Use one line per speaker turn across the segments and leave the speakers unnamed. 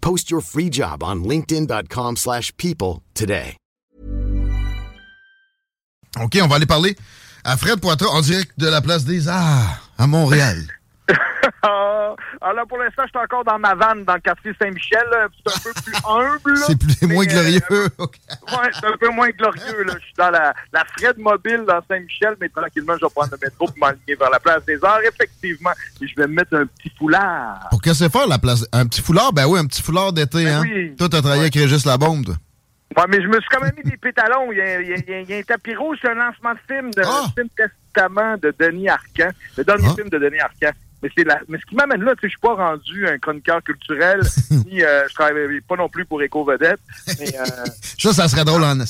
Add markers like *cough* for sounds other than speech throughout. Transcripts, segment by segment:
Post your free job on linkedin.com/people slash people today.
OK, on va aller parler à Fred Poitras en direct de la place des Arts à Montréal.
Ah, alors pour l'instant, je suis encore dans ma vanne dans le quartier Saint-Michel. là. C'est un peu plus *laughs* humble. là.
C'est plus-
Mais,
moins
euh,
glorieux. *laughs* OK.
Ouais, c'est un peu moins glorieux. Là. Je suis dans la, la Fred mobile dans Saint-Michel, mais tranquillement, je vais prendre le métro pour m'aligner vers la place des Arts, effectivement. Et je vais me mettre un petit foulard.
Pour que c'est faire la place? Un petit foulard? Ben oui, un petit foulard d'été, hein?
oui.
Toi, t'as travaillé avec Régis Labombe, toi.
Ouais, mais je me suis quand même mis des pétalons. Il y a, il y a- il y a- il y a un tapis rouge, c'est un lancement de film, de
Ah!
film Testament de Denis Arcand. Le dernier
Ah.
film de Denis Arcand. Mais, c'est la, mais ce qui m'amène là, tu sais, je suis pas rendu un chroniqueur culturel, *laughs* ni euh, je travaille pas non plus pour Éco Vedette. Mais euh, *laughs*
Ça, ça serait drôle en pardon.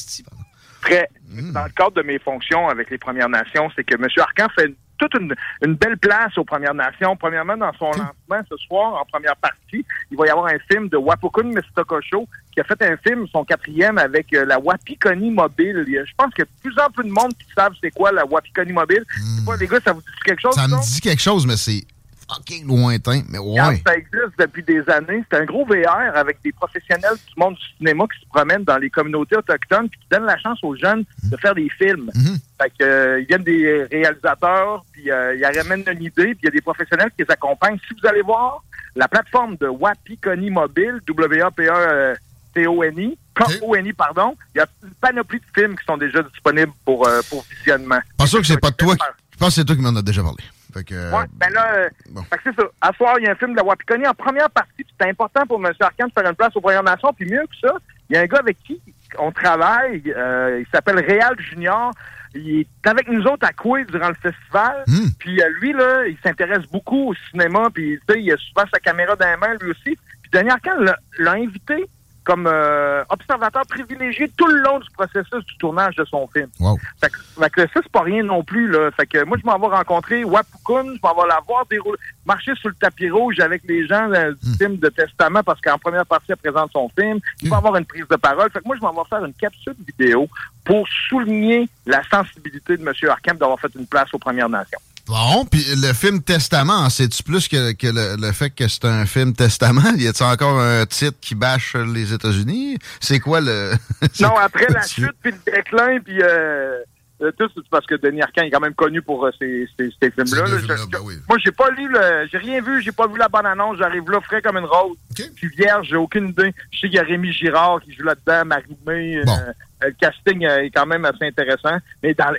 très,
Mm.
dans le cadre de mes fonctions avec les Premières Nations, c'est que M. Arcan fait toute une, une belle place aux Premières Nations. Premièrement, dans son lancement ce soir, en première partie, il va y avoir un film de Wapukun Mistokosho qui a fait un film, son quatrième, avec euh, la Wapikoni Mobile. Je pense qu'il y a de plus en plus de monde qui savent c'est quoi la Wapikoni Mobile. Sais pas, les gars, ça vous dit quelque chose?
Hmm. Ça
non?
me dit quelque chose, mais c'est fucking lointain. Mais ouais.
Ça existe depuis des années. C'est un gros VR avec des professionnels du monde du cinéma qui se promènent dans les communautés autochtones puis qui donnent la chance aux jeunes de faire des films.
Mhm.
Fait que, euh, ils viennent des réalisateurs, puis euh, ils ramènent une idée, puis il y a des professionnels qui les accompagnent. Si vous allez voir la plateforme de Wapikoni Mobile, W-A-P-A-T-O-N-I, K-O-N-I, pardon, il y a une panoplie de films qui sont déjà disponibles pour, euh, pour visionnement.
Pas sûr que c'est pas de toi. qui- Je pense que c'est toi qui m'en as déjà parlé. Fait que,
Ouais, ben là, euh,
bon.
c'est ça. À soir, il y a un film de la Wapikoni en première partie. puis C'est important pour M. Arcand de faire une place aux Premières Nations. Puis mieux que ça, il y a un gars avec qui on travaille. euh, il s'appelle Réal Junior. Il est avec nous autres à Coué durant le festival.
Hmm.
Puis euh, lui, là, il s'intéresse beaucoup au cinéma. Puis tu sais, il a souvent sa caméra dans la main, lui aussi. Puis Denis Arcand l'a invité comme euh, observateur privilégié tout le long du processus du tournage de son film.
wow.
Fait que, fait que ça, c'est pas rien non plus, là. Fait que moi, je m'en vais rencontrer Wapukun, je m'en vais la voir dérouler, marcher sur le tapis rouge avec les gens euh, du film de Testament, parce qu'en première partie, elle présente son film. Il va avoir une prise de parole. Fait que moi, je m'en vais faire une capsule vidéo pour souligner la sensibilité de M. Arkham d'avoir fait une place aux Premières Nations.
Bon, puis le film Testament, en sais-tu plus que, que le, le fait que c'est un film Testament? Y a-t-il encore un titre qui bâche les États-Unis? C'est quoi le. *laughs*
Non, après la chute, puis le déclin, puis euh, euh, tout, c'est parce que Denis Arcand est quand même connu pour euh, ces, ces, ces films-là. Là. Je-
ben oui.
Moi, j'ai pas lu le, j'ai rien vu, j'ai pas vu la bonne annonce. J'arrive là frais comme une rose.
OK.
Puis vierge, j'ai aucune idée. Je sais qu'il y a Rémi Girard qui joue là-dedans, Marie-Mé.
Bon.
euh, le casting est quand même assez intéressant. Mais dans,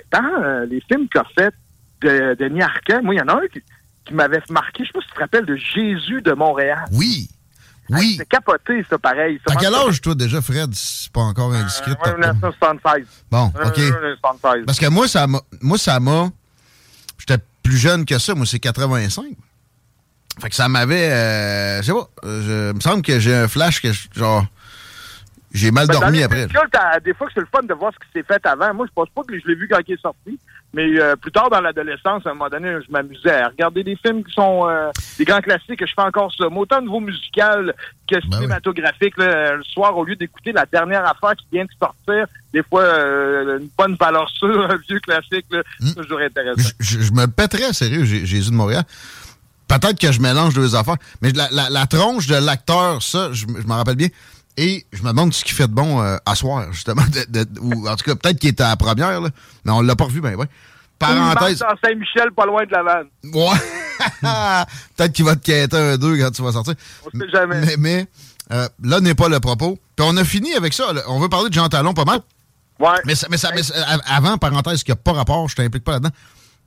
les films qu'a fait de Arcand, moi, il y en a un qui, qui m'avait marqué. Je sais pas si tu te rappelles de Jésus de Montréal.
Oui. Oui.
C'est capoté, ça, pareil.
T'as quel âge, toi, déjà, Fred? C'est pas encore indiscret.
Euh, ouais, 1976.
Bon, OK.
1976.
Parce que moi, ça m'a. Moi, ça m'a. J'étais plus jeune que ça. Moi, c'est 85. Fait que ça m'avait. Euh, je sais pas. euh, je- il me semble que j'ai un flash que, je- genre. J'ai mal
Ben,
dormi après.
des fois que c'est le fun de voir ce qui s'est fait avant. Moi, je pense pas que je l'ai vu quand il est sorti. Mais euh, plus tard dans l'adolescence, à un moment donné, je m'amusais à regarder des films qui sont euh, des grands classiques. Je fais encore ça. Mais autant au niveau musical que
Ben oui.
cinématographique. là, le soir, au lieu d'écouter la dernière affaire qui vient de sortir, des fois, euh, une bonne valeur sûre, *laughs* un vieux classique, là, c'est toujours intéressant.
Je, me pèterais sérieux, Jé- Jésus de Montréal. Peut-être que je mélange deux affaires, mais la, la- la tronche de l'acteur, ça, je, je m'en rappelle bien. Et je me demande ce qu'il fait de bon euh, à soir, justement. de- de- ou en tout cas, peut-être qu'il était à la première, là, mais on l'a pas revu, ben ouais.
Il
Parenthèse.
dans Saint-Michel, pas loin de la vanne.
Ouais. *laughs* peut-être qu'il va te quêter un deux quand tu vas sortir.
On sait jamais.
Mais, mais, euh, là n'est pas le propos. Puis on a fini avec ça. là. On veut parler de Jean Talon pas mal.
Ouais.
Mais, ça, mais, ça, mais ça- av- avant, parenthèse, qui n'a pas rapport, je t'implique pas là-dedans.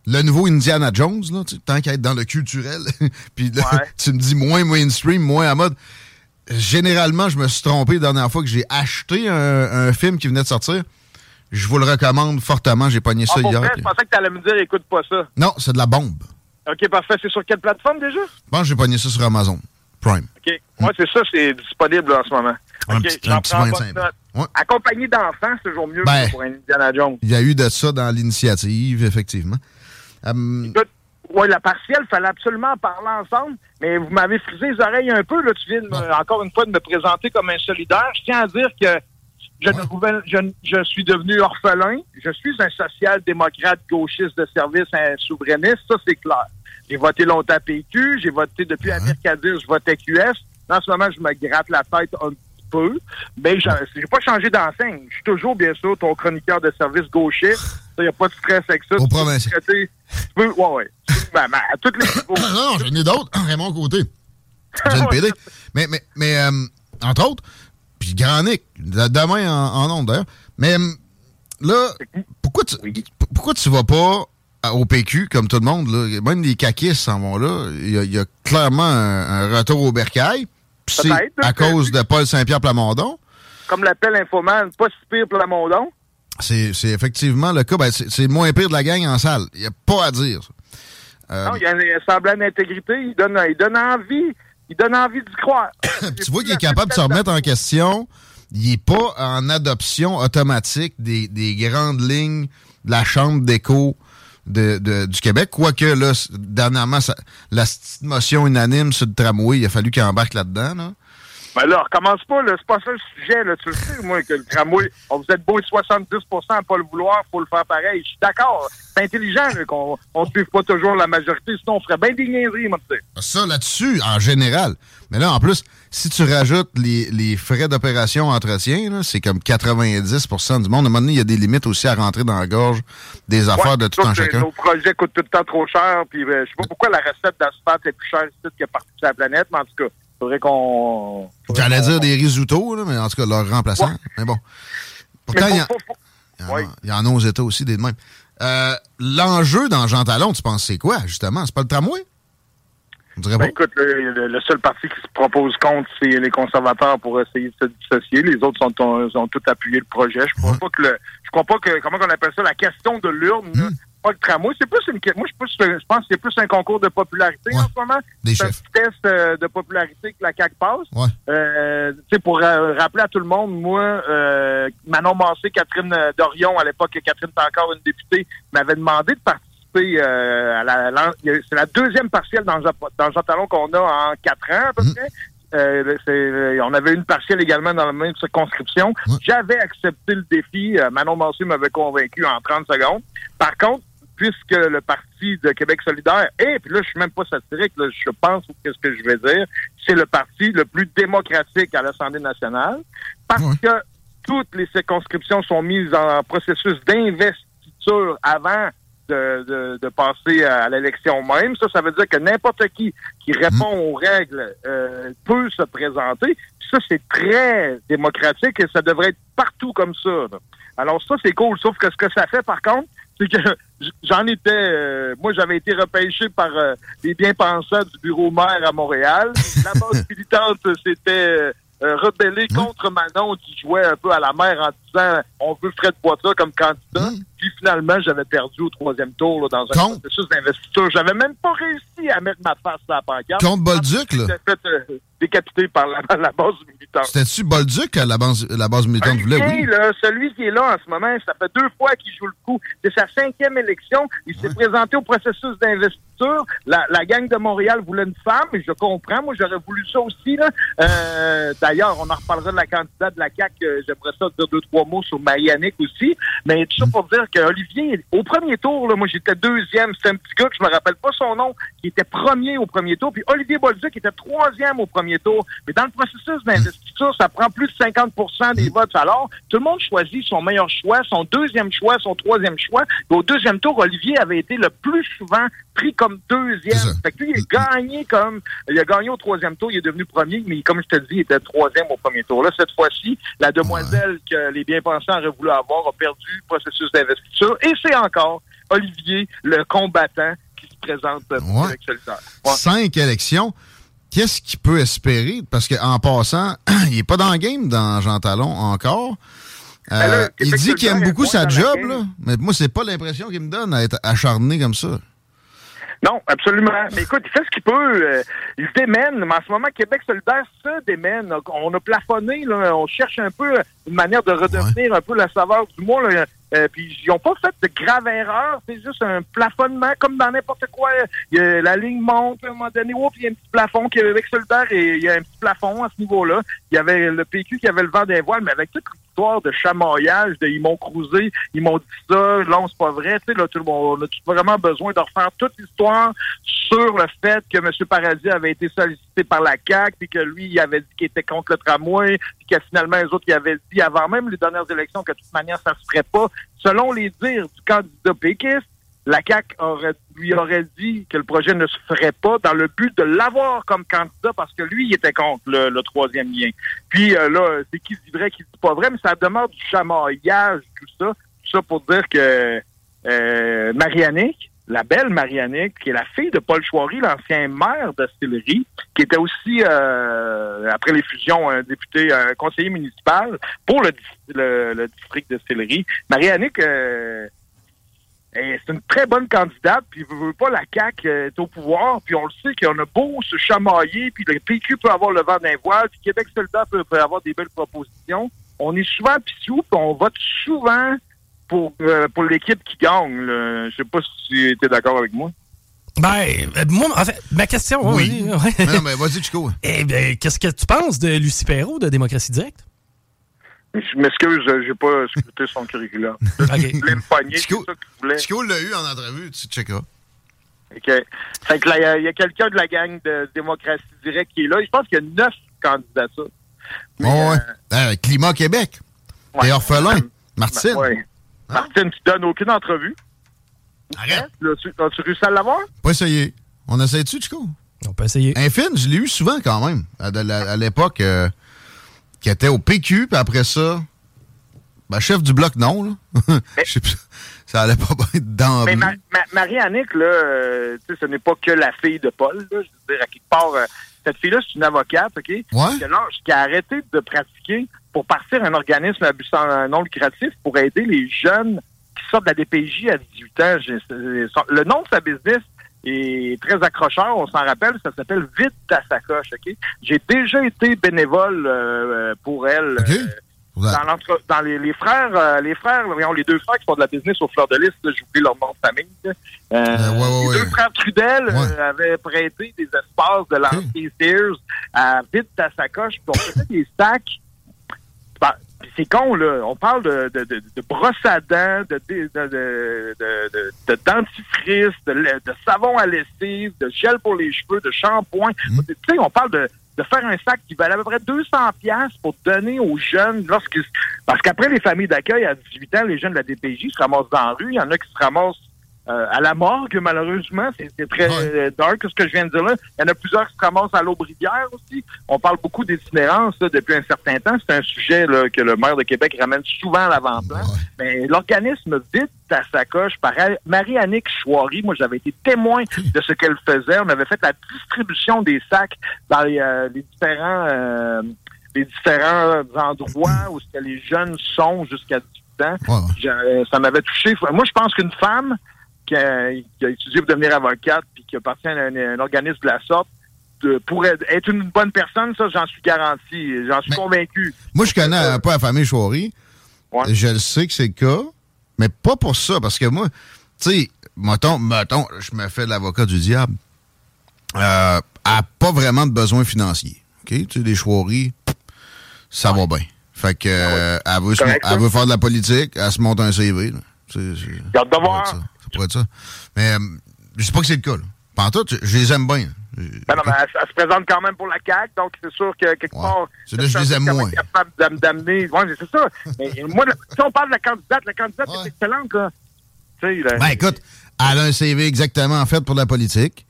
Le nouveau Indiana Jones, là, tant qu'à être dans le culturel, *laughs* puis là,
Ouais.
tu me dis moins mainstream, moins à mode. Généralement, je me suis trompé la dernière fois que j'ai acheté un, un film qui venait de sortir. Je vous le recommande fortement. J'ai pogné ça
Ah,
hier.
vrai, je pensais que tu allais me dire, écoute pas ça.
Non, c'est de la bombe.
OK, parfait. C'est sur quelle plateforme déjà?
Je pense que j'ai pogné ça sur Amazon Prime.
OK. Moi, c'est ça, c'est disponible là, en ce moment.
Un petit- un petit
prends
25.
bonne note.
Ouais.
Accompagné d'enfants, c'est toujours mieux
Ben.
pour Indiana Jones.
Il y a eu de ça dans l'initiative, effectivement. Hum,
Écoute, ouais, la partielle, fallait absolument en parler ensemble, mais vous m'avez frisé les oreilles un peu. Là, tu viens de me- encore une fois de me présenter comme un solidaire. Je tiens à dire que je, ne pouvais- je, ne- je suis devenu orphelin. Je suis un social-démocrate gauchiste de service, un souverainiste. Ça, c'est clair. J'ai voté longtemps PQ. J'ai voté depuis à Mercadir, je votais QS. En ce moment, je me gratte la tête un petit peu. Mais je n'ai pas changé d'enseigne. Je suis toujours, bien sûr, ton chroniqueur de service gauchiste. Il n'y a pas de stress avec ça.
Au
Tu peux
provincial.
me traiter- tu peux- ouais, ouais. Ben, ben, à toutes les *coughs*
non, non, j'en ai d'autres. *coughs* Raymond Côté. *coughs* J'ai une PD. Mais, mais, mais euh, entre autres, puis Grand Nick, de- demain en, en ondes d'ailleurs. Mais euh, là, pourquoi tu, pourquoi tu vas pas au PQ comme tout le monde? Là? Même les caquistes s'en vont là. Il y, a- il y a clairement un, un retour au bercail. C'est à cause de Paul Saint-Pierre Plamondon.
Comme l'appelle Infoman, pas si pire pour la Mondon.
C'est c'est effectivement le cas. Ben, c'est c'est le moins pire de la gang en salle. Il n'y a pas à dire. Euh,
Non, il y a un semblant d'intégrité. Il donne, il donne envie. Il donne envie d'y croire. *coughs*
tu vois qu'il est capable de se remettre en question. Il n'est pas en adoption automatique des, des grandes lignes de la Chambre d'écho de, de- du Québec. Quoique, là, dernièrement, ça- la motion unanime sur le tramway, il a fallu qu'il embarque là-dedans. Là.
Ben là, recommence pas, là. C'est pas ça le sujet, là. Tu le sais, moi, que le tramway, on vous êtes beau de 70% à pas le vouloir, faut le faire pareil. Je suis d'accord. C'est intelligent, là, qu'on on suive pas toujours la majorité, sinon on ferait bien des niaiseries, moi, tu sais.
Ça, là-dessus, en général. Mais là, en plus, si tu rajoutes les, les frais d'opération entretien, là, c'est comme 90% du monde. À un moment donné, il y a des limites aussi à rentrer dans la gorge des affaires
Ouais,
de tout
que
chacun.
Nos projets coûtent tout le temps trop cher, puis euh, je sais pas pourquoi la recette d'asphalte est plus chère ici que partout sur la planète, mais en tout cas, faudrait qu'on...
J'allais dire des risottos, là, mais en tout cas, leur remplaçant.
Ouais.
Mais bon. Pourtant, il y, y en a- aux États aussi, des de même. Euh, L'enjeu dans Jean Talon, tu penses c'est quoi, justement? C'est pas le tramway? On dirait
Ben, écoute, le, seul parti qui se propose contre, c'est les conservateurs pour essayer de se dissocier. Les autres sont, ont, ont tout appuyé le projet. Je crois
Ouais.
pas que le, je crois pas que, comment on appelle ça, la question de l'urne,
Hmm.
Pas le tramway, c'est plus une, moi, je, pense que- je pense que c'est plus un concours de popularité
Ouais.
en ce moment.
Des
C'est un petit test euh, de popularité que la CAQ passe.
Ouais.
Euh, tu sais, pour euh, rappeler à tout le monde, moi, euh, Manon Massé, Catherine Dorion, à l'époque, Catherine était encore une députée, m'avait demandé de participer à la, c'est la deuxième partielle dans, dans Jean Talon qu'on a en quatre ans, à peu
Mhm.
près. Euh, euh, on avait une partielle également dans la même circonscription.
Ouais.
J'avais accepté le défi. Euh, Manon Massé m'avait convaincu en 30 secondes. Par contre, puisque le parti de Québec solidaire, et puis là, je suis même pas satirique, là, je pense que ce que je vais dire, c'est le parti le plus démocratique à l'Assemblée nationale, parce
Ouais.
que toutes les circonscriptions sont mises en processus d'investiture avant de, de, de passer à l'élection même. Ça, ça veut dire que n'importe qui qui répond aux règles euh, peut se présenter. Puis ça, c'est très démocratique et ça devrait être partout comme ça. là. Alors ça, c'est cool. Sauf que ce que ça fait, par contre, c'est que j'en étais... euh, moi, j'avais été repêché par euh, les bien-pensants du bureau maire à Montréal. La base *laughs* militante s'était euh, rebellée contre Manon qui jouait un peu à la mer en disant on veut Fred Poitras comme candidat. Puis finalement, j'avais perdu au troisième tour là, dans un processus d'investiture. J'avais même pas réussi à mettre ma face sur la pancarte.
Contre Bolduc, là?
J'étais fait euh, décapiter par la, la base militante.
C'était-tu Bolduc que la base, la base militante voulait? Oui.
là, celui qui est là en ce moment, ça fait deux fois qu'il joue le coup. C'est sa cinquième élection. Il s'est présenté au processus d'investiture. La, la gang de Montréal voulait une femme, et je comprends. Moi, j'aurais voulu ça aussi. Là. Euh, D'ailleurs, on en reparlera de la candidate de la CAQ. euh, J'aimerais ça dire deux, trois mots sur Marianique aussi. Mais tout ça pour dire que Olivier, au premier tour, là, moi j'étais deuxième, c'était un petit gars que je me rappelle pas son nom, qui était premier au premier tour, puis Olivier Bolduc était troisième au premier tour. Mais dans le processus d'investiture, ça prend plus de 50% des votes. Alors, tout le monde choisit son meilleur choix, son deuxième choix, son troisième choix. Et au deuxième tour, Olivier avait été le plus souvent pris comme deuxième. Fait que lui, il a gagné comme, il a gagné au troisième tour, il est devenu premier, mais comme je te dis, il était troisième au premier tour. Là, cette fois-ci, la demoiselle que les bien-pensants auraient voulu avoir a perdu le processus d'investiture. Et c'est encore Olivier, le combattant, qui se présente pour
ouais. Cinq élections. Qu'est-ce qu'il peut espérer? Parce qu'en passant, *clears throat* il n'est pas dans le game dans Jean Talon encore. Ben euh, il dit qu'il aime beaucoup sa job, là, mais moi, c'est pas l'impression qu'il me donne à être acharné comme ça.
Non, absolument. Mais écoute, il fait ce qu'il peut. Euh, il se démène. Mais en ce moment, Québec solidaire se démène. On a plafonné. Là, on cherche un peu une manière de redevenir un peu la saveur du mois. Là. Euh, puis ils n'ont pas fait de grave erreur. C'est juste un plafonnement, comme dans n'importe quoi. la ligne monte, à un moment donné, oh, il y a un petit plafond. Québec solidaire, et il y a un petit plafond à ce niveau-là. Il y avait le PQ qui avait le vent des voiles, mais avec toute de chamaillage, de ils m'ont cruisé, ils m'ont dit ça, là, c'est pas vrai. Tu sais, là, tout le monde, on a vraiment besoin de refaire toute l'histoire sur le fait que M. Paradis avait été sollicité par la CAQ, puis que lui, il avait dit qu'il était contre le tramway, puis que finalement, les autres, ils avaient dit avant même les dernières élections que de toute manière, ça se ferait pas. Selon les dires du candidat péquiste, la CAQ aurait, lui aurait dit que le projet ne se ferait pas dans le but de l'avoir comme candidat parce que lui, il était contre le, troisième lien. Puis euh, là, c'est qui dit vrai, qui dit pas vrai, mais ça demande du chamaillage, tout ça. Tout ça pour dire que euh, la belle Marianique, qui est la fille de Paul Chouary, l'ancien maire de Sillery, qui était aussi, euh, après les fusions, un député, un conseiller municipal pour le, district de Sillery. Euh, c'est une très bonne candidate, puis veut, veut pas la CAQ euh, est au pouvoir, puis on le sait qu'on a beau se chamailler, puis le PQ peut avoir le vent d'un voile, puis Québec soldat peut, avoir des belles propositions. On est souvent pissou, puis on vote souvent pour, euh, pour l'équipe qui gagne. Je sais pas si tu étais d'accord avec moi.
Ben, euh, moi, en fait, ma question...
Oui. non, mais vas-y, Chico. *laughs*
Eh bien, qu'est-ce que tu penses de Lucie Perrault de Démocratie Directe?
Je m'excuse, j'ai pas écouté son curriculum. *laughs*
okay. voulais me pogner, Chico, Chico l'a eu en entrevue, tu checkas.
OK. Fait que là, il y a, quelqu'un de la gang de démocratie directe qui est là. Je pense qu'il y a neuf candidatures.
Mais, oh, ouais. Euh, Climat Québec. Ouais. T'es orphelin. Martine.
Oui. Hein? Martine, tu donnes aucune entrevue.
Arrête.
As-tu réussi à l'avoir?
Pas essayé. On essaie-tu, Chico?
On peut essayer.
Un film, je l'ai eu souvent quand même. À, l'époque, euh, qui était au PQ, puis après ça, ben, chef du bloc, non. Là. *laughs* ça allait pas bien dans
Mais Marie-Annick, là, euh, ce n'est pas que la fille de Paul. Là, je veux dire, à quelque part, euh, cette fille-là, c'est une avocate, OK?
Ouais.
Qui a arrêté de pratiquer pour partir un organisme à but non lucratif pour aider les jeunes qui sortent de la DPJ à 18 ans. Le nom de sa business, est très accrocheur, on s'en rappelle, ça s'appelle Vite ta sacoche, OK? J'ai déjà été bénévole euh, pour elle. Euh, dans, dans les, les frères, euh, les frères, voyons, les deux frères qui font de la business au fleur de lys, j'oublie leur nom de famille. les deux frères Trudel avaient prêté des espaces de l'ancien Sears à Vite ta sacoche, puis on faisait des sacs c'est con, là. On parle de, de, de, de brosse à dents, de, de, de, de, dentifrice, de, savon à lessive, de gel pour les cheveux, de shampoing. Mmh. Tu sais, on parle de, de faire un sac qui valait à peu près 200 pièces pour donner aux jeunes lorsque parce qu'après les familles d'accueil à 18 ans les jeunes de la DPJ se ramassent dans la rue il y en a qui se ramassent euh, à la morgue, malheureusement. C'est très euh, dark ce que je viens de dire là. Il y en a plusieurs qui se ramassent à l'Aubrivière aussi. On parle beaucoup d'itinérance depuis un certain temps. C'est un sujet là, que le maire de Québec ramène souvent à l'avant-plan. Mais l'organisme vide à sa coche par Marie-Annick Chouari. Moi, j'avais été témoin de ce qu'elle faisait. On avait fait la distribution des sacs dans les, euh, différents les différents endroits où les jeunes sont jusqu'à 18 ans. ça m'avait touché. Moi, je pense qu'une femme qui a, étudié pour devenir avocate puis qui appartient à un, organisme de la sorte, de, pour être une bonne personne, ça, j'en suis garanti. J'en suis convaincu.
Moi, je connais un peu la famille Chouari. Je le sais que c'est le cas, mais pas pour ça, parce que moi, tu sais, mettons, mettons, je me fais l'avocat du diable. Euh, elle n'a pas vraiment de besoins financiers. OK? Tu sais, des Chouari, ça va bien. Fait que, ah euh, elle, veut, elle veut faire de la politique, elle se monte un CV.
J'ai hâte de voir.
Ça. Mais euh, je sais pas que c'est le cas. Là. tout, je les aime bien.
Ben non, mais elle, se présente quand même pour la CAQ, donc c'est sûr que quelque part.
C'est là je les aime moins.
capable d'amener. Ouais, c'est ça. mais *laughs* moi, si on parle de la candidate, la candidate est excellente, là.
Ben écoute, elle a un CV exactement fait pour la politique.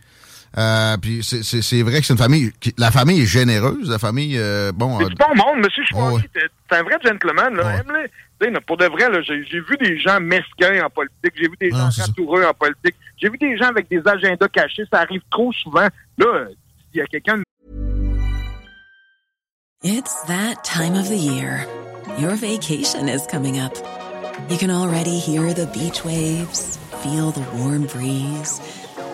Euh, puis c'est vrai que c'est une famille. La famille est généreuse. La famille, euh, bon.
C'est du bon monde, monsieur Chouari. C'est un vrai gentleman, là. Ouais. pour de vrai, j'ai vu des gens mesquins en politique. J'ai vu des gens ratoureux en politique. J'ai vu des gens avec des agendas cachés. Ça arrive trop souvent. Là, il y a quelqu'un.
It's that time of the year. Your vacation is coming up. You can already hear the beach waves, feel the warm breeze,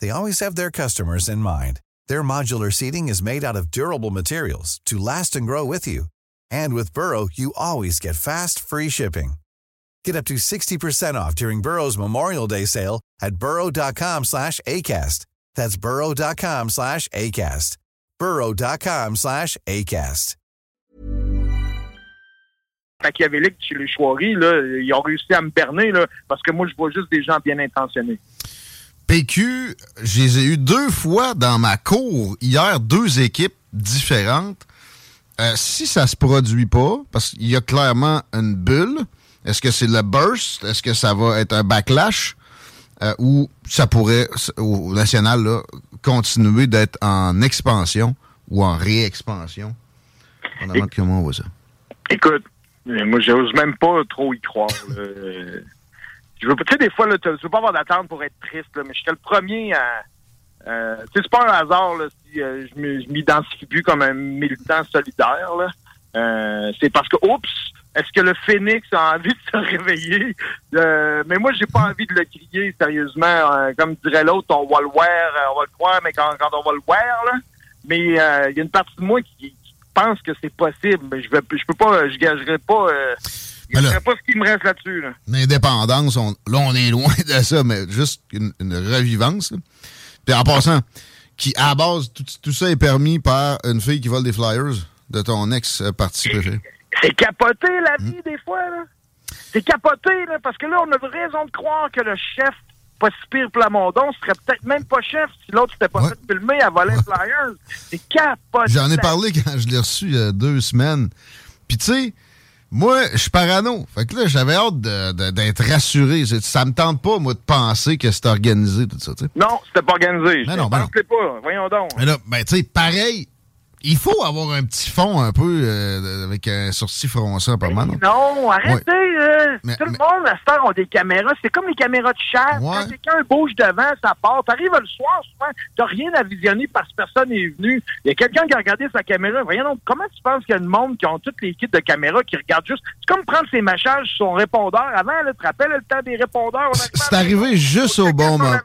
they always have their customers in mind. Their modular seating is made out of durable materials to last and grow with you. And with Burrow, you always get fast, free shipping. Get up to 60% off during Burrow's Memorial Day sale at burrow.com slash ACAST. That's burrow.com slash ACAST. burrow.com slash ACAST.
Machiavélique chez les Chouaris, là, ils ont réussi à me berner là, parce que moi, je vois juste des gens bien intentionnés.
PQ, je les ai eu deux fois dans ma cour hier, deux équipes différentes. Euh, si ça se produit pas, parce qu'il y a clairement une bulle, est-ce que c'est le burst? Est-ce que ça va être un backlash? Euh, ou ça pourrait, au national, là, continuer d'être en expansion ou en réexpansion? On comment on voit ça.
Écoute, moi, j'ose même pas trop y croire. Je veux, tu sais, des fois, là, tu veux pas avoir d'attente pour être triste, là, mais j'étais le premier à. Euh, tu sais, c'est pas un hasard là, si euh, je m'identifie plus comme un militant solidaire. Là. Euh, c'est parce que, oups, est-ce que le phénix a envie de se réveiller? Euh, mais moi, j'ai pas envie de le crier, sérieusement. Euh, comme dirait l'autre, on va le voir, on va le croire, mais quand, quand on va le voir, là. Mais il y a une partie de moi qui, pense que c'est possible. Mais je vais, je peux pas, je gagerai pas je ne sais pas ce qui me reste là-dessus.
L'indépendance, là, on est loin *laughs* de ça, mais juste une, revivance. Puis en passant, qui, à la base, tout, ça est permis par une fille qui vole des flyers de ton ex-parti préféré.
C'est capoté, la hmm. vie, des fois. là. C'est capoté, là, parce que là, on a raison de croire que le chef pas si pire Plamondon serait peut-être même pas chef si l'autre s'était pas fait filmer à voler ouais. flyers. C'est capoté.
J'en ai parlé quand je l'ai reçu il y a deux semaines. Puis tu sais, moi, je suis parano. Fait que là, j'avais hâte d'être rassuré. Ça me tente pas, moi, de penser que c'était organisé, tout ça, tu sais.
Non, c'était pas organisé.
Mais non, ben non.
pas. Voyons donc.
Mais là, ben, tu sais, pareil, il faut avoir un petit fond un peu euh, avec un sourcil froncé pas mal.
Non, arrêtez. tout le monde à cette heure ont des caméras. C'est comme les caméras de chat. Quand quelqu'un bouge devant, ça part. T'arrives le soir, souvent, t'as rien à visionner parce que personne n'est venu. Il y a quelqu'un qui a regardé sa caméra. Voyons donc, comment tu penses qu'il y a du monde qui ont toutes les kits de caméra qui regardent juste... C'est comme prendre ses messages sur son répondeur. Avant, tu te rappelles le temps des répondeurs?
C'est arrivé juste au bon moment.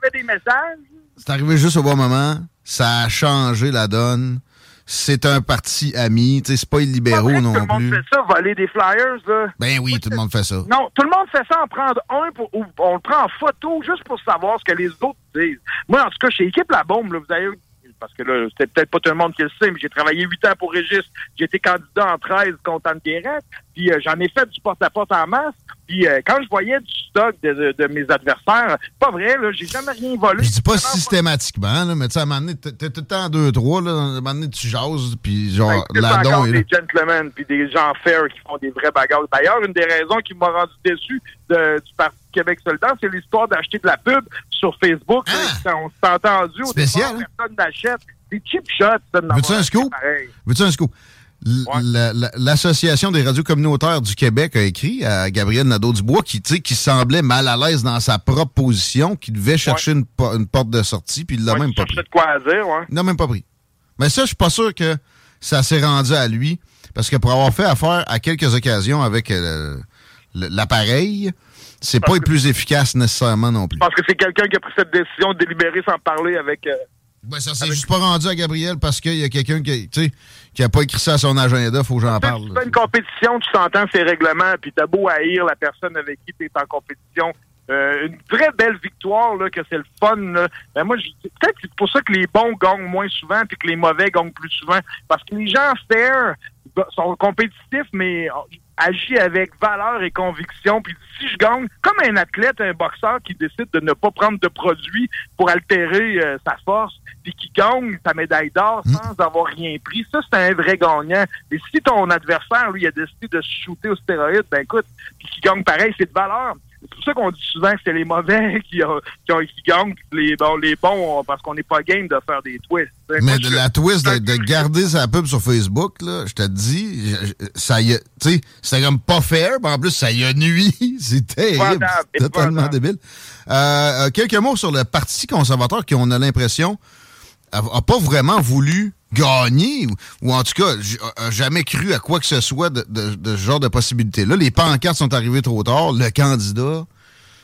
C'est arrivé juste au bon moment. Ça a changé la donne c'est un parti ami. C'est pas illibéraux non plus. Tout le
monde fait ça, voler des flyers. Là.
Ben oui, tout le monde fait ça.
Non, tout le monde fait ça en prendre un, pour, ou on le prend en photo juste pour savoir ce que les autres disent. Moi, en tout cas, chez Équipe La Bombe, là, vous avez parce que là, c'était peut-être pas tout le monde qui le sait, mais j'ai travaillé huit ans pour Régis. J'ai été candidat en 13 contre Anne Guérette. Puis euh, j'en ai fait du porte-à-porte en masse. Puis euh, quand je voyais du stock de, mes adversaires, pas vrai, là, j'ai jamais rien volé.
Je dis pas systématiquement, là, mais tu sais, à un moment donné, t'es tout le temps deux, trois, là, à un moment donné, tu jases, puis genre, ben,
là-dedans... des gentlemen, puis des gens fair qui font des vrais bagarres. D'ailleurs, une des raisons qui m'a rendu déçu de, du Parti Québec solidaire, c'est l'histoire d'acheter de la pub sur Facebook. Ah! on s'est entendu au
Spécial,
départ, hein? personne n'achète. C'est cheap shot, ça.
Veux-tu un scoop? Veux-tu un scoop? L'Association des radios communautaires du Québec a écrit à Gabriel Nadeau-Dubois qui, qui semblait mal à l'aise dans sa propre position, qui devait chercher une, porte de sortie, puis il l'a même pas pris.
de quoi dire, ouais.
Il l'a même pas pris. Mais ça, je suis pas sûr que ça s'est rendu à lui, parce que pour avoir fait affaire à quelques occasions avec euh, l'appareil, c'est pas le plus efficace nécessairement non plus.
Parce que c'est quelqu'un qui a pris cette décision de délibérer sans parler avec. Euh,
ben, ça s'est juste pas rendu à Gabriel parce qu'il y a quelqu'un qui, qui a pas écrit ça à son agenda, faut que j'en parle.
Tu fais une compétition, tu s'entends ses règlements, puis t'as beau haïr la personne avec qui tu es en compétition. Euh, une vraie belle victoire, là, que c'est le fun. Là. Ben moi, peut-être c'est pour ça que les bons gagnent moins souvent, puis que les mauvais gagnent plus souvent. Parce que les gens fair sont compétitifs, mais agit avec valeur et conviction. Puis si je gagne, comme un athlète, un boxeur qui décide de ne pas prendre de produits pour altérer euh, sa force, puis qui gagne sa médaille d'or hmm. sans avoir rien pris, ça c'est un vrai gagnant. Et si ton adversaire, lui, a décidé de se shooter au stéroïde, ben écoute, puis qui gagne pareil, c'est de valeur. C'est pour ça qu'on dit souvent que c'est les mauvais *laughs* qui, qui, gagnent, les bons, les bons parce qu'on n'est pas game de faire des twists.
Mais de la twist, de, garder sa pub sur Facebook, là, je te dis, ça y a, tu sais, c'est comme pas fair, mais en plus, ça y a nuit. *laughs* c'est terrible. totalement débile. Euh, euh, quelques mots sur le Parti conservateur qui, on a l'impression, a, pas vraiment voulu gagner, ou, en tout cas, jamais cru à quoi que ce soit de, ce genre de possibilité-là. Les pancartes sont arrivées trop tard. Le candidat...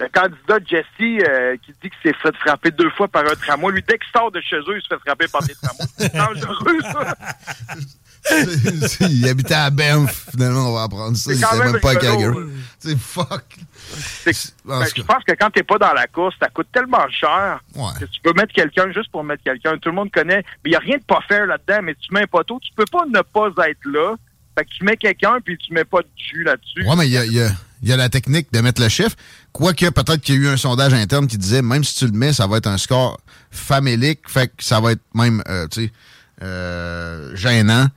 Le candidat Jesse euh, qui dit qu'il s'est fait frapper deux fois par un tramway. Lui, dès qu'il sort de chez eux, il se fait frapper par des tramways. C'est *laughs* dangereux, ça!
il habitait à Banff, finalement, on va apprendre ça. Il même, pas à Calgary. C'est fuck.
Ben, je pense que quand t'es pas dans la course, ça coûte tellement cher que tu peux mettre quelqu'un juste pour mettre quelqu'un. Tout le monde connaît. Mais il n'y a rien de pas faire là-dedans, mais tu mets un poteau. Tu peux pas ne pas être là. Fait que tu mets quelqu'un puis tu mets pas de jus là-dessus.
Ouais, mais il y a, y, a, y a, la technique de mettre le chef. Quoique, peut-être qu'il y a eu un sondage interne qui disait, même si tu le mets, ça va être un score famélique. Fait que ça va être même, euh, tu sais, euh, gênant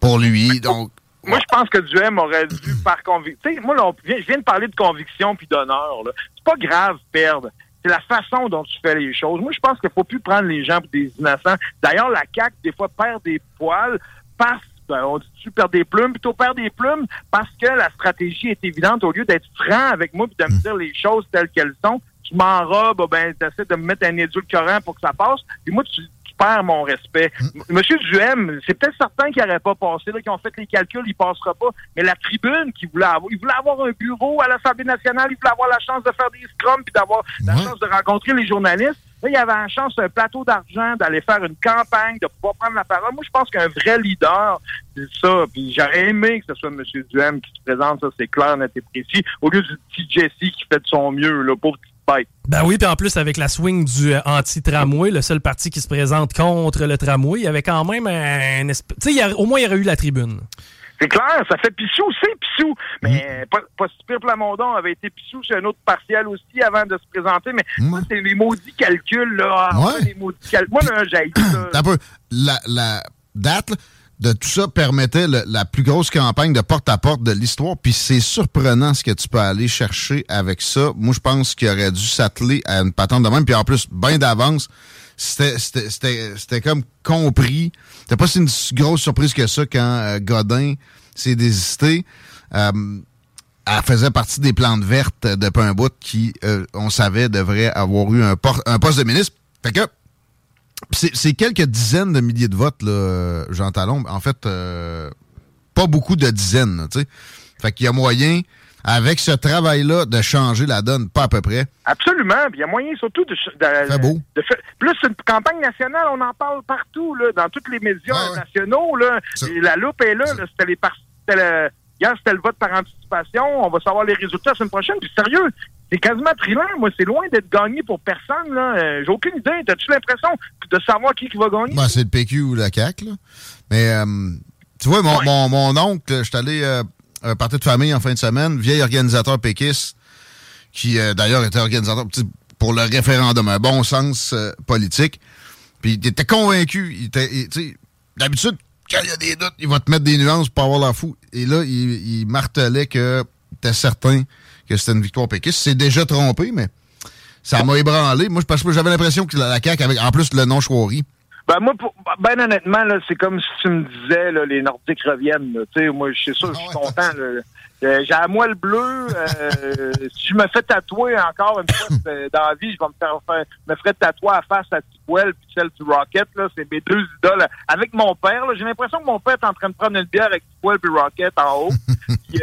pour lui. Donc,
moi, je pense que Duhem aurait dû, par conviction. moi, je viens de parler de conviction puis d'honneur. C'est pas grave perdre. C'est la façon dont tu fais les choses. Moi, je pense qu'il faut plus prendre les gens pour des innocents. D'ailleurs, la CAQ, des fois, perd des poils parce on dit tu perds des plumes, plutôt perd des plumes parce que la stratégie est évidente. Au lieu d'être franc avec moi et de me dire les choses telles qu'elles sont, tu m'enrobes, ben, tu essaies de me mettre un édulcorant pour que ça passe. Puis moi, tu, perds mon respect. Hum. Monsieur Duhem, c'est peut-être certain qu'il n'aurait pas passé, là, qui ont fait les calculs, il passera pas. Mais la tribune qui voulait avoir, il voulait avoir un bureau à l'Assemblée nationale, il voulait avoir la chance de faire des scrums puis d'avoir la chance de rencontrer les journalistes. Là, il y avait la chance, un plateau d'argent, d'aller faire une campagne, de pouvoir prendre la parole. Moi, je pense qu'un vrai leader, c'est ça. Puis j'aurais aimé que ce soit M. Duhem qui se présente, ça, c'est clair, net et précis, au lieu du petit Jesse qui fait de son mieux, là, pauvre
ben oui, puis en plus, avec la swing du euh, anti-tramway, le seul parti qui se présente contre le tramway, il y avait quand même un. Tu sais, au moins, il y aurait eu la tribune.
C'est clair, ça fait pissou, c'est pissou. Mais mm. pas, pas si pire Plamondon avait été pissou sur un autre partiel aussi avant de se présenter. Mais moi, c'est les maudits calculs, là. Ah, les maudits calculs. Moi, là, j'ai *clears throat*
Un peu. La, la date, là, de tout ça permettait la plus grosse campagne de porte-à-porte de l'histoire. Puis c'est surprenant ce que tu peux aller chercher avec ça. Moi, je pense qu'il aurait dû s'atteler à une patente de même. Puis en plus, bien d'avance, c'était comme compris. C'était pas si une grosse surprise que ça quand euh, Godin s'est désisté. Euh, elle faisait partie des plantes vertes de un bout qui, euh, on savait, devrait avoir eu un, poste de ministre. Fait que c'est quelques dizaines de milliers de votes, là, Jean Talon. En fait, euh, pas beaucoup de dizaines, sais. Fait qu'il y a moyen, avec ce travail-là, de changer la donne, pas à peu près.
Absolument. il y a moyen surtout de... de,
beau.
plus, une campagne nationale, on en parle partout, là, dans tous les médias nationaux. Là, la loupe est là. C'était les Hier, c'était le vote par anticipation. On va savoir les résultats la semaine prochaine. Puis sérieux, c'est quasiment thriller. Moi, c'est loin d'être gagné pour personne. Là. Euh, j'ai aucune idée. T'as-tu l'impression de savoir qui, qui va gagner?
Ben, c'est le PQ ou la CAQ. Là. Mais euh, tu vois, mon, mon, mon oncle, je suis allé euh, un parti de famille en fin de semaine, vieil organisateur péquiste, qui d'ailleurs était organisateur pour le référendum, un bon sens politique. Puis il était convaincu. Il d'habitude, quand il y a des doutes, il va te mettre des nuances pour avoir la fou. Et là, il, martelait que était certain que c'était une victoire péquiste. C'est déjà trompé, mais ça m'a ébranlé. Moi, parce que j'avais l'impression que la, CAQ avait en plus le nom Chouari.
Ben moi, ben honnêtement, là, c'est comme si tu me disais là, les Nordiques reviennent. Tu sais, moi, je suis sûr, je suis ah content. Euh, j'ai à moi le bleu. Euh, *laughs* si je me fais tatouer encore une fois dans la vie, je vais me faire, faire me ferais tatouer à face à Tipwell puis celle du Rocket. Là, c'est mes deux idoles. Avec mon père, j'ai l'impression que mon père est en train de prendre une bière avec Tipwell puis Rocket en haut. *laughs* puis,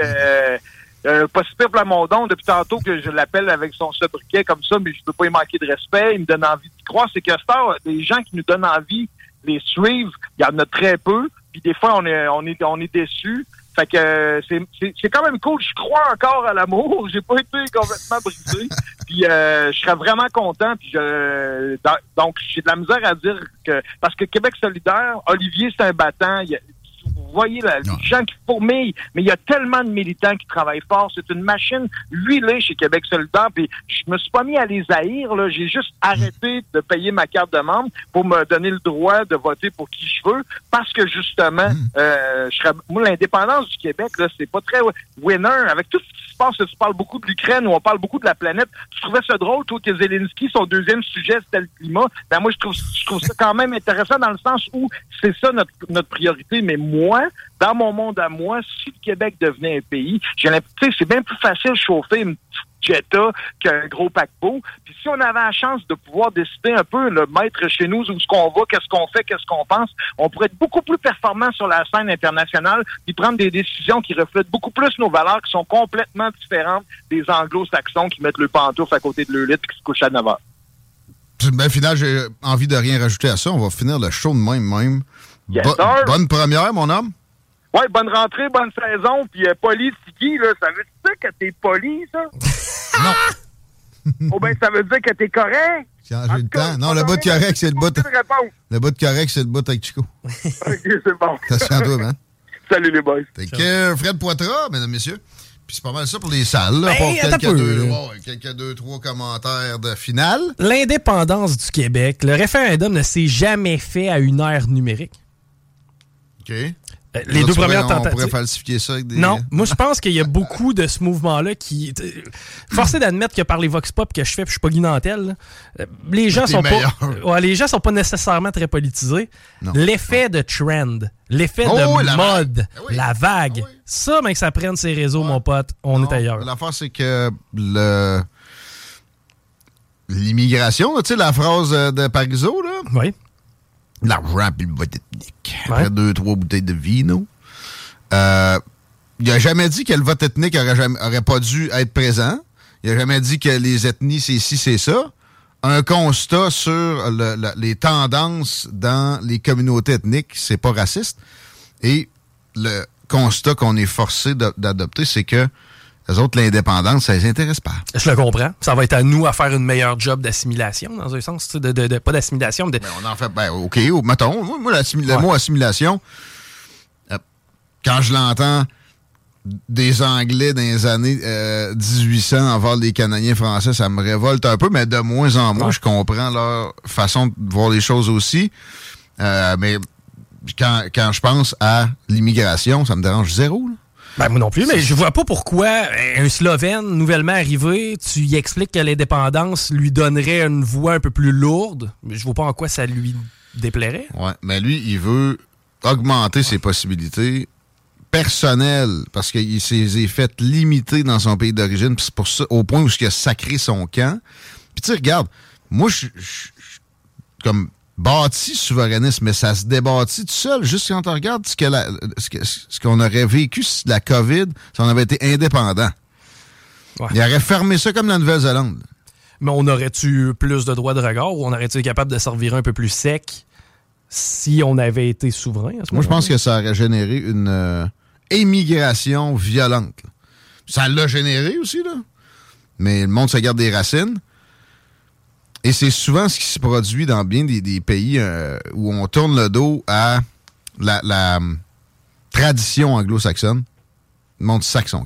euh, Euh, pas super Plamondon, depuis tantôt que je l'appelle avec son sobriquet comme ça, mais je peux pas y manquer de respect. Il me donne envie d'y croire. C'est que Star, des gens qui nous donnent envie de les suivre, il y en a très peu. Puis des fois, on est, on est, on est déçus. Fait que euh, c'est, quand même cool. Je crois encore à l'amour. *laughs* J'ai pas été complètement brisé. puis euh, je serais vraiment content. Puis je, dans- donc j'ai de la misère à dire que parce que Québec solidaire, Olivier c'est un battant. Voyez là, les gens qui fourmillent, mais il y a tellement de militants qui travaillent fort. C'est une machine huilée chez Québec solidaire. Puis je me suis pas mis à les haïr. Là. J'ai juste arrêté de payer ma carte de membre pour me donner le droit de voter pour qui je veux, parce que justement, euh, je serais, moi l'indépendance du Québec là, c'est pas très winner avec tout ce qui se passe. Tu parles beaucoup de l'Ukraine ou on parle beaucoup de la planète. Tu trouvais ça drôle, toi, que Zelensky, son deuxième sujet, c'était le climat. Ben moi, je trouve, je trouve ça quand même intéressant dans le sens où c'est ça notre, notre priorité. Mais moi, dans mon monde à moi, si le Québec devenait un pays, j'ai l'impression, tu c'est bien plus facile de chauffer Jetta qu'un gros paquebot. Puis si on avait la chance de pouvoir décider un peu, le mettre chez nous où ce qu'on va, qu'est-ce qu'on fait, qu'est-ce qu'on pense, on pourrait être beaucoup plus performant sur la scène internationale, puis prendre des décisions qui reflètent beaucoup plus nos valeurs, qui sont complètement différentes des anglo-saxons qui mettent le pantoufle à côté de leur lit et qui se couchent à 9 heures.
Belle finale, j'ai envie de rien rajouter à ça. On va finir le show de même même.
Yes,
Bo-
sir.
bonne première, mon homme.
Ouais, bonne rentrée, bonne saison, puis euh, poli, Tiki, là, ça veut dire que t'es poli, ça? non. *laughs* oh ben, ça veut dire que t'es correct?
J'ai j'ai le temps. Non, le bout de correct, c'est le bout. Le bout de correct, c'est le bout avec Chico. *laughs*
OK, c'est bon.
Attention toi, man.
Salut les boys.
Fait que Fred Poitras, mesdames, messieurs. Puis c'est pas mal ça pour les salles. Là,
Ben,
quelques, deux, quelques deux, trois commentaires de finale.
L'indépendance du Québec, le référendum ne s'est jamais fait à une ère numérique.
OK.
Euh, les
Là,
deux premières
On pourrait
tentatives.
falsifier ça avec des.
Non, moi je pense qu'il y a beaucoup de ce mouvement-là qui. Forcé d'admettre que par les vox pop que je fais, puis je suis pas Guy Nantel, là, euh, les gens sont
meilleur.
pas. Ouais, les gens sont pas nécessairement très politisés. L'effet de trend, l'effet
Oh,
de
la
mode,
vague. Ah oui.
la vague,
Ah oui.
ça, mais que ça prenne ses réseaux, mon pote, on
Non,
est ailleurs.
L'affaire, c'est que le. L'immigration, tu sais, la phrase euh, de Parizeau, là.
Oui.
L'argent puis le vote ethnique.
Ouais.
Après deux, trois bouteilles de vino. Euh, il a jamais dit que le vote ethnique aurait, jamais- aurait pas dû être présent. Il a jamais dit que les ethnies, c'est ci, c'est ça. Un constat sur le- le- les tendances dans les communautés ethniques, c'est pas raciste. Et le constat qu'on est forcé d'a- d'adopter, c'est que les autres, l'indépendance, ça les intéresse pas.
Je le comprends. Ça va être à nous à faire une meilleure job d'assimilation, dans un sens. De, de- de- pas d'assimilation, mais de.
Ben, on en fait, ben, OK, mettons, moi, le
Ouais.
mot assimilation, euh, quand je l'entends des Anglais dans les années euh, 1800 envers les Canadiens français, ça me révolte un peu, mais de moins en moins,
Ouais.
je comprends leur façon de voir les choses aussi. Euh, mais quand, quand je pense à l'immigration, ça me dérange zéro. là.
Ben, moi non plus, mais je vois pas pourquoi un Slovène nouvellement arrivé, tu y expliques que l'indépendance lui donnerait une voix un peu plus lourde. Je vois pas en quoi ça lui déplairait.
Ouais, mais lui, il veut augmenter ses possibilités personnelles parce qu'il s'est fait limiter dans son pays d'origine, c'est pour ça, au point où il a sacré son camp. Puis tu regarde, moi, je- comme bâti souverainisme, mais ça se débâtit tout seul, juste quand on regarde ce que la- ce que- ce qu'on aurait vécu si la COVID, si on avait été indépendant.
Ouais.
Il aurait fermé ça comme la Nouvelle-Zélande.
Mais on aurait-tu eu plus de droits de regard ou on aurait-tu été capable de servir un peu plus sec si on avait été souverain à ce
Moi, je pense que ça aurait généré une euh, émigration violente. Ça l'a généré aussi, là. Mais le monde se garde des racines. Et c'est souvent ce qui se produit dans bien des, des pays euh, où on tourne le dos à la, la, hum, tradition anglo-saxonne. Le monde saxon.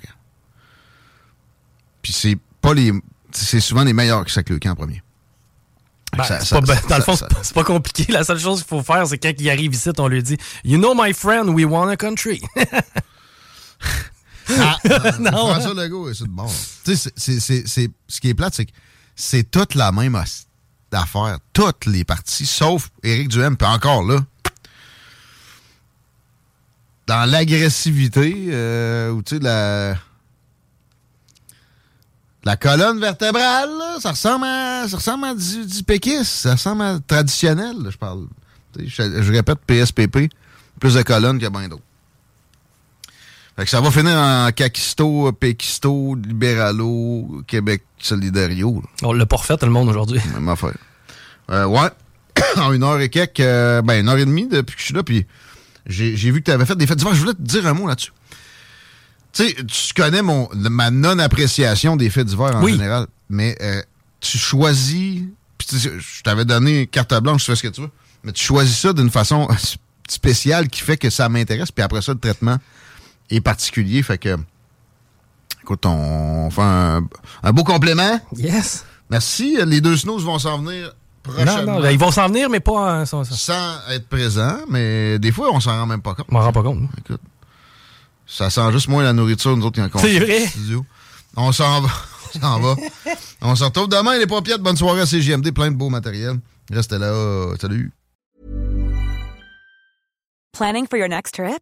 Puis c'est pas les. C'est souvent les meilleurs qui sacrent le camp en premier.
Ben,
Ça-
c'est
ça-
pas-
ça-
dans le fond, c'est pas- compliqué. La seule chose qu'il faut faire, c'est quand il arrive ici, on lui dit You know, my friend, we want a country. *laughs*
Ah, *laughs*
Non.
François Legault est sur le bord. Tu sais, ce qui est plate, c'est que c'est toute la même os- affaire. Toutes les parties, sauf Éric Duhem, puis encore là. Dans l'agressivité, euh, ou tu sais, la. La colonne vertébrale, là, ça ressemble à, ça ressemble à du, du ça ressemble à traditionnel, là, je parle. Je répète, PSPP, plus de colonnes que bien d'autres. Fait que ça va finir en caquisto, péquisto, libéralo, Québec solidario.
On l'a pas refait tout le monde aujourd'hui.
Même affaire. Euh, ouais. *coughs* en une heure et quelques, euh, ben une heure et demie depuis que je suis là, puis j'ai vu que tu avais fait des fêtes d'hiver. Je voulais te dire un mot là-dessus. Tu sais, tu connais mon, ma non-appréciation des fêtes d'hiver en
Oui.
général, mais euh, tu choisis, puis je t'avais donné carte blanche, tu fais ce que tu veux, mais tu choisis ça d'une façon *laughs* spéciale qui fait que ça m'intéresse, puis après ça, le traitement est particulier, fait que, écoute, on fait un, un beau complément.
Yes.
Merci, les deux snows vont s'en venir prochainement.
Non, non, ben, ils vont s'en venir, mais pas en- sans ça.
Sans être présent, mais des fois, on s'en rend même pas compte.
Je m'en rends pas compte.
Écoute, ça sent juste moins la nourriture, nous autres, quand on
C'est vrai.
studio. On s'en va. *laughs* On s'en va. on se retrouve demain, les paupières. Bonne soirée à CGMD, plein de beau matériel. Restez là. Salut.
Planning for your next trip?